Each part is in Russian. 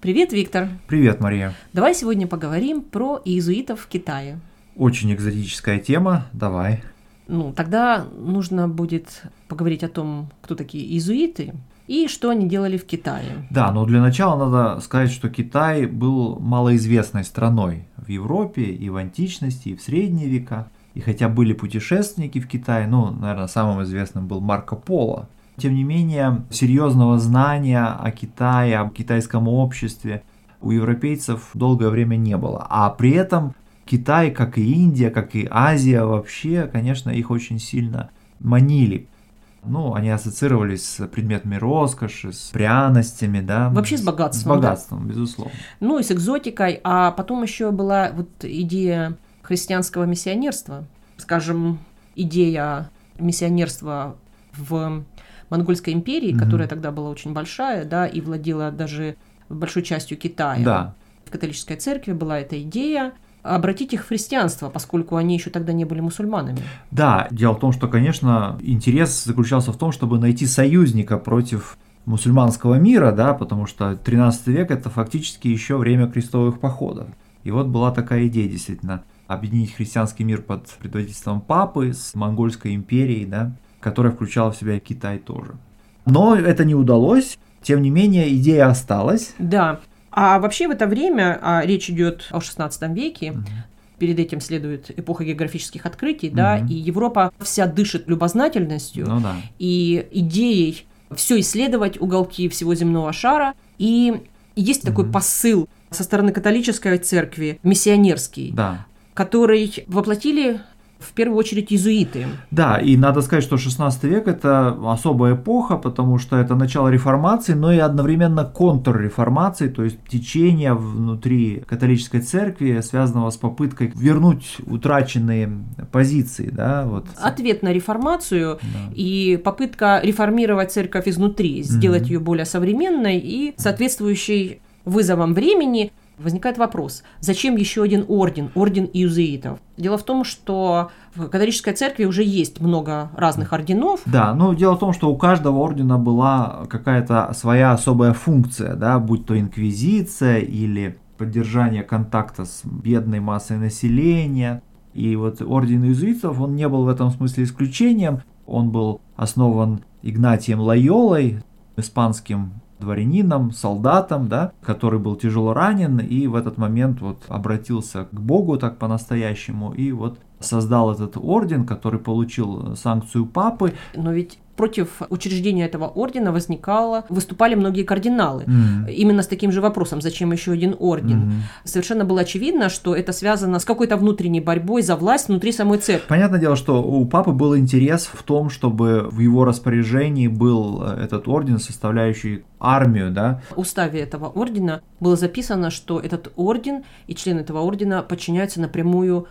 Привет, Виктор. Привет, Мария. Давай сегодня поговорим про иезуитов в Китае. Очень экзотическая тема, давай. Ну, тогда нужно будет поговорить о том, кто такие иезуиты и что они делали в Китае. Да, но для начала надо сказать, что Китай был малоизвестной страной в Европе и в античности, и в средние века. И хотя были путешественники в Китае, ну, наверное, самым известным был Марко Поло, тем не менее, серьезного знания о Китае, о китайском обществе у европейцев долгое время не было. А при этом Китай, как и Индия, как и Азия вообще, конечно, их очень сильно манили. Ну, они ассоциировались с предметами роскоши, с пряностями, да. Вообще с богатством. С богатством, да. безусловно. Ну и с экзотикой. А потом еще была вот идея христианского миссионерства. Скажем, идея миссионерства в Монгольской империи, mm-hmm. которая тогда была очень большая, да, и владела даже большой частью Китая. Да. В католической церкви была эта идея обратить их в христианство, поскольку они еще тогда не были мусульманами. Да, дело в том, что, конечно, интерес заключался в том, чтобы найти союзника против мусульманского мира, да, потому что 13 век это фактически еще время крестовых походов. И вот была такая идея действительно объединить христианский мир под предводительством папы с монгольской империей, да, которая включала в себя Китай тоже. Но это не удалось, тем не менее идея осталась. Да, а вообще в это время, а речь идет о 16 веке, угу. перед этим следует эпоха географических открытий, угу. да, и Европа вся дышит любознательностью ну, да. и идеей все исследовать уголки всего земного шара. И есть угу. такой посыл со стороны католической церкви, миссионерский, да. который воплотили в первую очередь иезуиты. Да, и надо сказать, что 16 век это особая эпоха, потому что это начало реформации, но и одновременно контрреформации, то есть течение внутри католической церкви, связанного с попыткой вернуть утраченные позиции. Да, вот. Ответ на реформацию да. и попытка реформировать церковь изнутри, сделать угу. ее более современной и соответствующей вызовам времени – возникает вопрос, зачем еще один орден, орден иезуитов? Дело в том, что в католической церкви уже есть много разных орденов. Да, но дело в том, что у каждого ордена была какая-то своя особая функция, да, будь то инквизиция или поддержание контакта с бедной массой населения. И вот орден иезуитов, он не был в этом смысле исключением. Он был основан Игнатием Лайолой, испанским дворянином, солдатом, да, который был тяжело ранен и в этот момент вот обратился к Богу так по-настоящему и вот создал этот орден, который получил санкцию папы. Но ведь против учреждения этого ордена возникало, выступали многие кардиналы. Mm. Именно с таким же вопросом, зачем еще один орден. Mm. Совершенно было очевидно, что это связано с какой-то внутренней борьбой за власть внутри самой церкви. Понятное дело, что у папы был интерес в том, чтобы в его распоряжении был э, этот орден, составляющий армию, да. В уставе этого ордена было записано, что этот орден и члены этого ордена подчиняются напрямую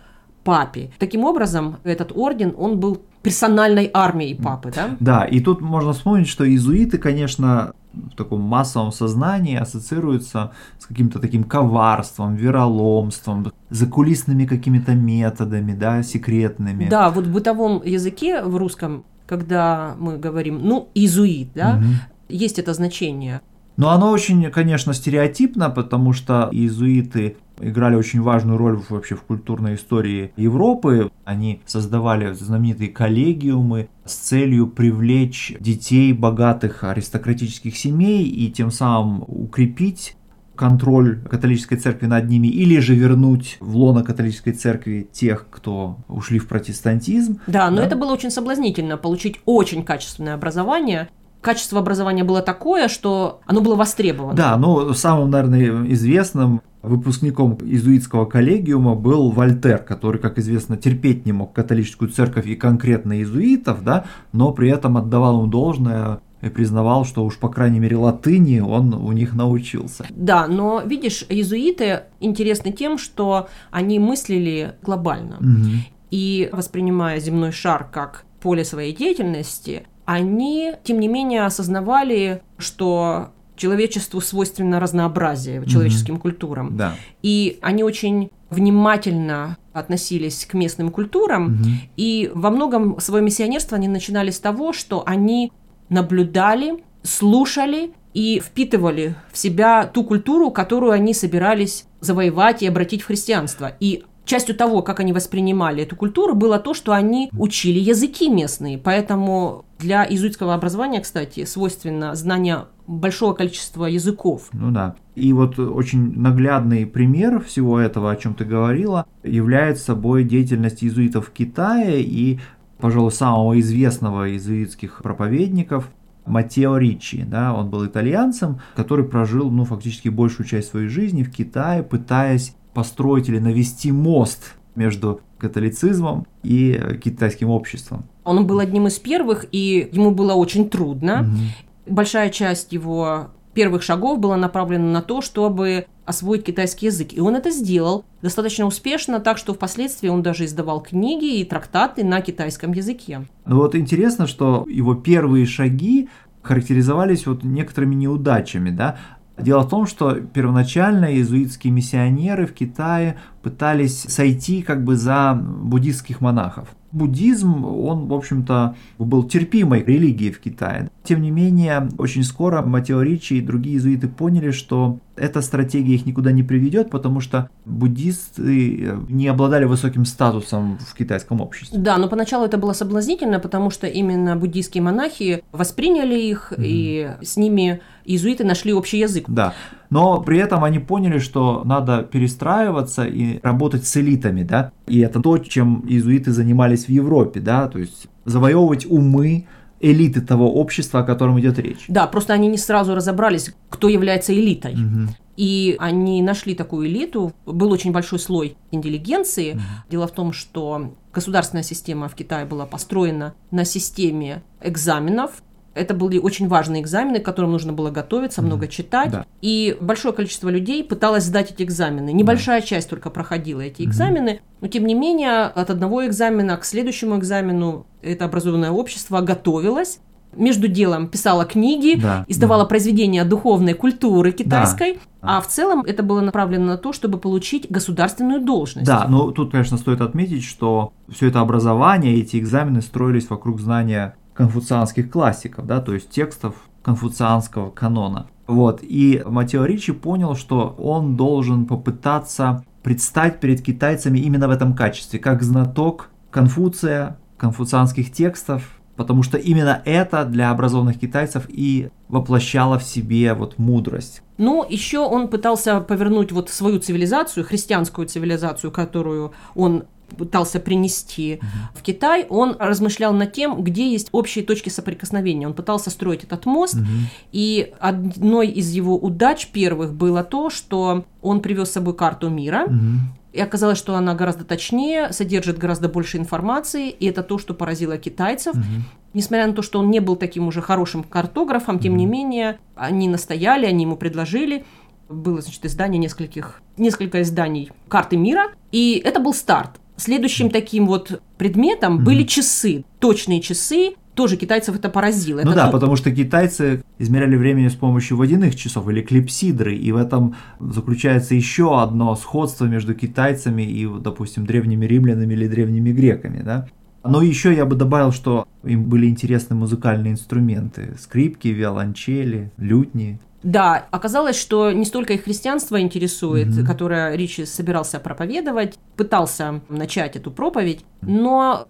папе. Таким образом, этот орден, он был персональной армией папы, да? Да, и тут можно вспомнить, что иезуиты, конечно, в таком массовом сознании ассоциируются с каким-то таким коварством, вероломством, закулисными какими-то методами, да, секретными. Да, вот в бытовом языке в русском, когда мы говорим, ну, иезуит, да, угу. есть это значение. Но оно очень, конечно, стереотипно, потому что иезуиты играли очень важную роль вообще в культурной истории Европы. Они создавали знаменитые коллегиумы с целью привлечь детей богатых аристократических семей и тем самым укрепить контроль католической церкви над ними или же вернуть в лоно католической церкви тех, кто ушли в протестантизм. Да, но да? это было очень соблазнительно, получить очень качественное образование качество образования было такое, что оно было востребовано. Да, ну самым, наверное, известным выпускником иезуитского коллегиума был Вольтер, который, как известно, терпеть не мог католическую церковь и конкретно иезуитов, да, но при этом отдавал им должное и признавал, что уж по крайней мере латыни он у них научился. Да, но видишь, иезуиты интересны тем, что они мыслили глобально. Угу. И воспринимая земной шар как поле своей деятельности, они, тем не менее, осознавали, что человечеству свойственно разнообразие человеческим mm-hmm. культурам. Да. И они очень внимательно относились к местным культурам, mm-hmm. и во многом свое миссионерство они начинали с того, что они наблюдали, слушали и впитывали в себя ту культуру, которую они собирались завоевать и обратить в христианство. И частью того, как они воспринимали эту культуру, было то, что они учили языки местные. Поэтому для иезуитского образования, кстати, свойственно знание большого количества языков. Ну да. И вот очень наглядный пример всего этого, о чем ты говорила, является собой деятельность иезуитов в Китае и, пожалуй, самого известного иезуитских проповедников Матео Ричи, да, он был итальянцем, который прожил, ну, фактически большую часть своей жизни в Китае, пытаясь построить или навести мост между католицизмом и китайским обществом. Он был одним из первых, и ему было очень трудно. Угу. Большая часть его первых шагов была направлена на то, чтобы освоить китайский язык. И он это сделал достаточно успешно, так что впоследствии он даже издавал книги и трактаты на китайском языке. Ну вот интересно, что его первые шаги характеризовались вот некоторыми неудачами, да, Дело в том, что первоначально иезуитские миссионеры в Китае пытались сойти как бы за буддистских монахов. Буддизм, он, в общем-то, был терпимой религией в Китае. Тем не менее, очень скоро Матео Ричи и другие иезуиты поняли, что эта стратегия их никуда не приведет, потому что буддисты не обладали высоким статусом в китайском обществе. Да, но поначалу это было соблазнительно, потому что именно буддийские монахи восприняли их, mm-hmm. и с ними иезуиты нашли общий язык. Да, но при этом они поняли, что надо перестраиваться и работать с элитами, да, и это то, чем иезуиты занимались в Европе, да, то есть завоевывать умы элиты того общества, о котором идет речь. Да, просто они не сразу разобрались, кто является элитой. Угу. И они нашли такую элиту. Был очень большой слой интеллигенции. Угу. Дело в том, что государственная система в Китае была построена на системе экзаменов, это были очень важные экзамены, к которым нужно было готовиться, много читать. Да. И большое количество людей пыталось сдать эти экзамены. Небольшая да. часть только проходила эти экзамены, но тем не менее от одного экзамена к следующему экзамену это образованное общество готовилось между делом писала книги, да, издавала да. произведения духовной культуры китайской, да, а в целом это было направлено на то, чтобы получить государственную должность. Да, но тут, конечно, стоит отметить, что все это образование, эти экзамены строились вокруг знания конфуцианских классиков, да, то есть текстов конфуцианского канона. Вот, и Матео Ричи понял, что он должен попытаться предстать перед китайцами именно в этом качестве, как знаток Конфуция, конфуцианских текстов, потому что именно это для образованных китайцев и воплощало в себе вот мудрость. Ну, еще он пытался повернуть вот свою цивилизацию, христианскую цивилизацию, которую он пытался принести uh-huh. в Китай, он размышлял над тем, где есть общие точки соприкосновения. Он пытался строить этот мост, uh-huh. и одной из его удач первых было то, что он привез с собой карту мира. Uh-huh. И оказалось, что она гораздо точнее, содержит гораздо больше информации, и это то, что поразило китайцев. Угу. Несмотря на то, что он не был таким уже хорошим картографом, тем угу. не менее, они настояли, они ему предложили. Было, значит, издание нескольких, несколько изданий карты мира, и это был старт. Следующим таким вот предметом mm-hmm. были часы, точные часы, тоже китайцев это поразило. Ну это да, то... потому что китайцы измеряли время с помощью водяных часов или клипсидры, и в этом заключается еще одно сходство между китайцами и, допустим, древними римлянами или древними греками, да. Но еще я бы добавил, что им были интересны музыкальные инструменты, скрипки, виолончели, лютни. Да, оказалось, что не столько их христианство интересует, mm-hmm. которое Ричи собирался проповедовать, пытался начать эту проповедь, но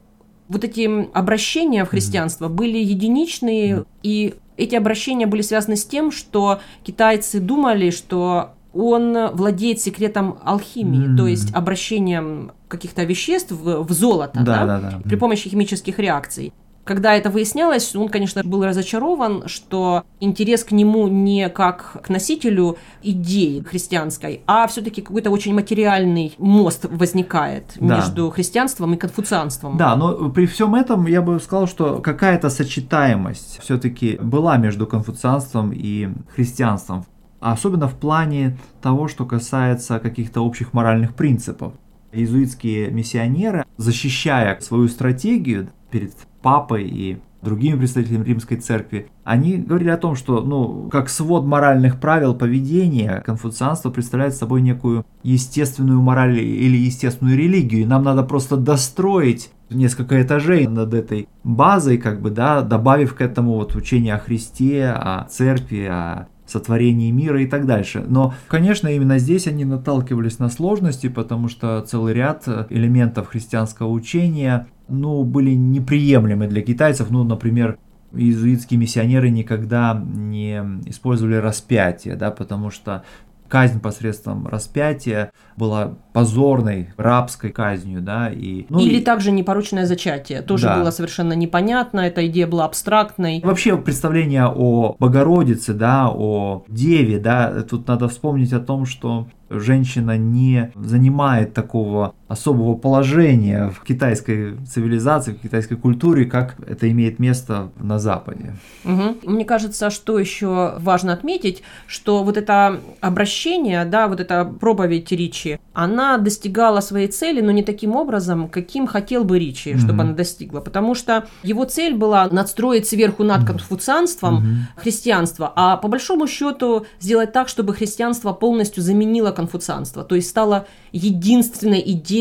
вот эти обращения в христианство mm-hmm. были единичные, mm-hmm. и эти обращения были связаны с тем, что китайцы думали, что он владеет секретом алхимии, mm. то есть обращением каких-то веществ в, в золото да, да? Да, да. при помощи химических реакций. Когда это выяснялось, он, конечно, был разочарован, что интерес к нему не как к носителю идеи христианской, а все-таки какой-то очень материальный мост возникает да. между христианством и конфуцианством. Да, но при всем этом я бы сказал, что какая-то сочетаемость все-таки была между конфуцианством и христианством. Особенно в плане того, что касается каких-то общих моральных принципов. Иезуитские миссионеры, защищая свою стратегию перед папой и другими представителями римской церкви, они говорили о том, что, ну, как свод моральных правил поведения, конфуцианство представляет собой некую естественную мораль или естественную религию, и нам надо просто достроить несколько этажей над этой базой, как бы, да, добавив к этому вот учение о Христе, о церкви, о сотворении мира и так дальше. Но, конечно, именно здесь они наталкивались на сложности, потому что целый ряд элементов христианского учения, ну, были неприемлемы для китайцев. Ну, например, иезуитские миссионеры никогда не использовали распятие, да, потому что казнь посредством распятия была позорной рабской казнью, да, и... Ну, Или и... также непорочное зачатие, тоже да. было совершенно непонятно, эта идея была абстрактной. Вообще представление о Богородице, да, о Деве, да, тут надо вспомнить о том, что женщина не занимает такого особого положения в китайской цивилизации, в китайской культуре, как это имеет место на Западе. Угу. Мне кажется, что еще важно отметить, что вот это обращение, да, вот эта проповедь Ричи, она достигала своей цели, но не таким образом, каким хотел бы Ричи, угу. чтобы она достигла, потому что его цель была надстроить сверху над конфуцианством угу. христианство, а по большому счету сделать так, чтобы христианство полностью заменило конфуцианство, то есть стало единственной идеей,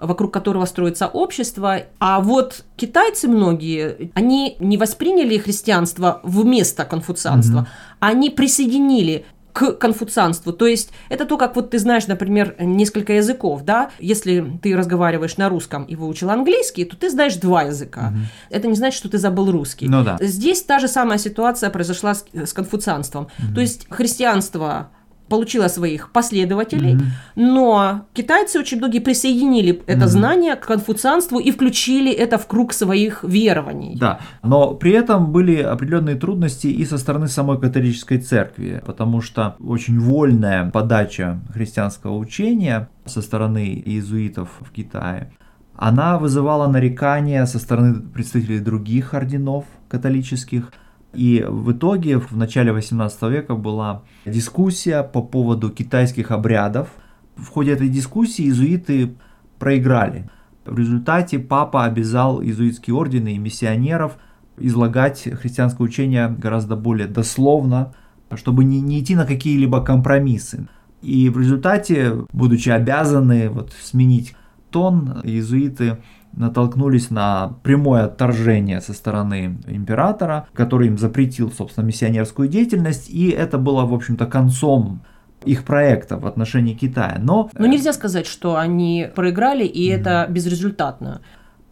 вокруг которого строится общество. А вот китайцы многие, они не восприняли христианство вместо конфуцианства, угу. они присоединили к конфуцианству. То есть это то, как вот ты знаешь, например, несколько языков, да? Если ты разговариваешь на русском и выучил английский, то ты знаешь два языка. Угу. Это не значит, что ты забыл русский. Ну да. Здесь та же самая ситуация произошла с, с конфуцианством. Угу. То есть христианство получила своих последователей, mm-hmm. но китайцы очень многие присоединили это mm-hmm. знание к конфуцианству и включили это в круг своих верований. Да, но при этом были определенные трудности и со стороны самой католической церкви, потому что очень вольная подача христианского учения со стороны иезуитов в Китае, она вызывала нарекания со стороны представителей других орденов католических – и в итоге в начале 18 века была дискуссия по поводу китайских обрядов. В ходе этой дискуссии иезуиты проиграли. В результате папа обязал иезуитские ордены и миссионеров излагать христианское учение гораздо более дословно, чтобы не, не идти на какие-либо компромиссы. И в результате, будучи обязаны вот, сменить тон, иезуиты натолкнулись на прямое отторжение со стороны императора, который им запретил, собственно, миссионерскую деятельность, и это было, в общем-то, концом их проекта в отношении Китая. Но, Но нельзя сказать, что они проиграли, и mm-hmm. это безрезультатно.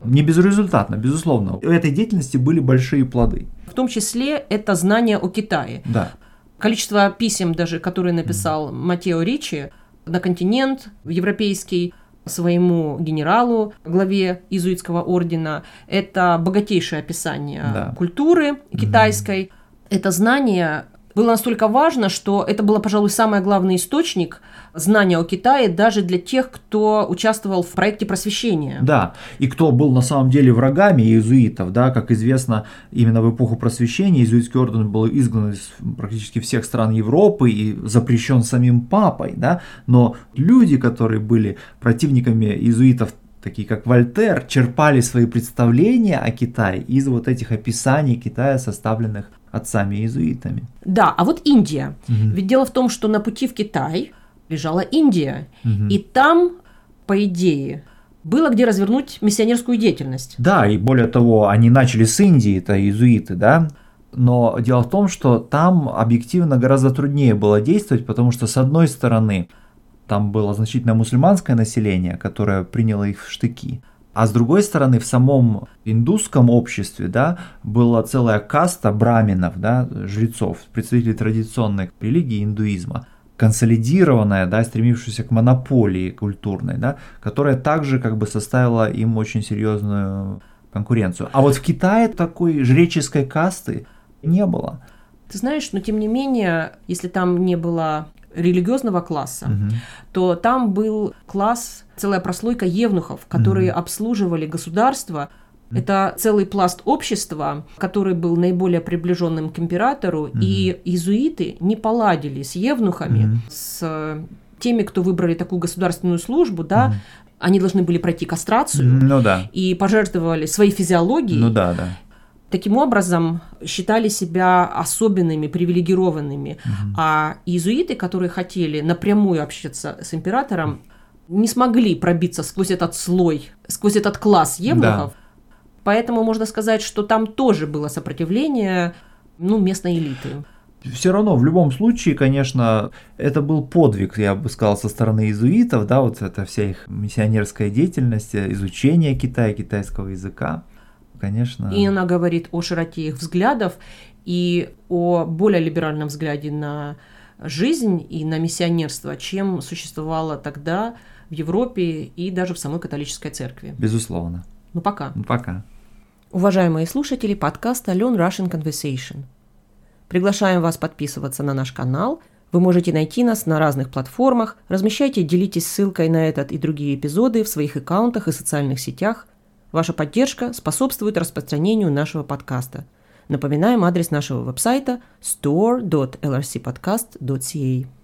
Не безрезультатно, безусловно. У этой деятельности были большие плоды. В том числе это знание о Китае. Да. Количество писем даже, которые написал mm-hmm. Матео Ричи на континент европейский, своему генералу, главе иезуитского ордена. Это богатейшее описание да. культуры китайской. Mm-hmm. Это знание было настолько важно, что это был, пожалуй, самый главный источник знания о Китае даже для тех, кто участвовал в проекте просвещения. Да, и кто был на самом деле врагами иезуитов, да, как известно, именно в эпоху просвещения иезуитский орден был изгнан из практически всех стран Европы и запрещен самим папой, да, но люди, которые были противниками иезуитов такие как Вольтер, черпали свои представления о Китае из вот этих описаний Китая, составленных отцами-иезуитами. Да, а вот Индия. Угу. Ведь дело в том, что на пути в Китай лежала Индия. Угу. И там, по идее, было где развернуть миссионерскую деятельность. Да, и более того, они начали с Индии, это иезуиты, да. Но дело в том, что там объективно гораздо труднее было действовать, потому что, с одной стороны, там было значительно мусульманское население, которое приняло их в штыки. А с другой стороны, в самом индусском обществе да, была целая каста браминов, да, жрецов, представителей традиционной религии индуизма, консолидированная, да, стремившаяся к монополии культурной, да, которая также как бы составила им очень серьезную конкуренцию. А вот в Китае такой жреческой касты не было. Ты знаешь, но тем не менее, если там не было религиозного класса, угу. то там был класс, целая прослойка евнухов, которые угу. обслуживали государство. Это целый пласт общества, который был наиболее приближенным к императору, угу. и иезуиты не поладили с евнухами, угу. с теми, кто выбрали такую государственную службу, да, угу. они должны были пройти кастрацию ну, да. и пожертвовали своей физиологией. Ну да, да таким образом считали себя особенными, привилегированными. Угу. А иезуиты, которые хотели напрямую общаться с императором, не смогли пробиться сквозь этот слой, сквозь этот класс евнухов. Да. Поэтому можно сказать, что там тоже было сопротивление ну, местной элиты. Все равно, в любом случае, конечно, это был подвиг, я бы сказал, со стороны иезуитов, да, вот это вся их миссионерская деятельность, изучение Китая, китайского языка, конечно. И она говорит о широте их взглядов и о более либеральном взгляде на жизнь и на миссионерство, чем существовало тогда в Европе и даже в самой католической церкви. Безусловно. Ну пока. Ну пока. Уважаемые слушатели подкаста Learn Russian Conversation. Приглашаем вас подписываться на наш канал. Вы можете найти нас на разных платформах. Размещайте, делитесь ссылкой на этот и другие эпизоды в своих аккаунтах и социальных сетях. Ваша поддержка способствует распространению нашего подкаста. Напоминаем адрес нашего веб-сайта store.lrcpodcast.ca.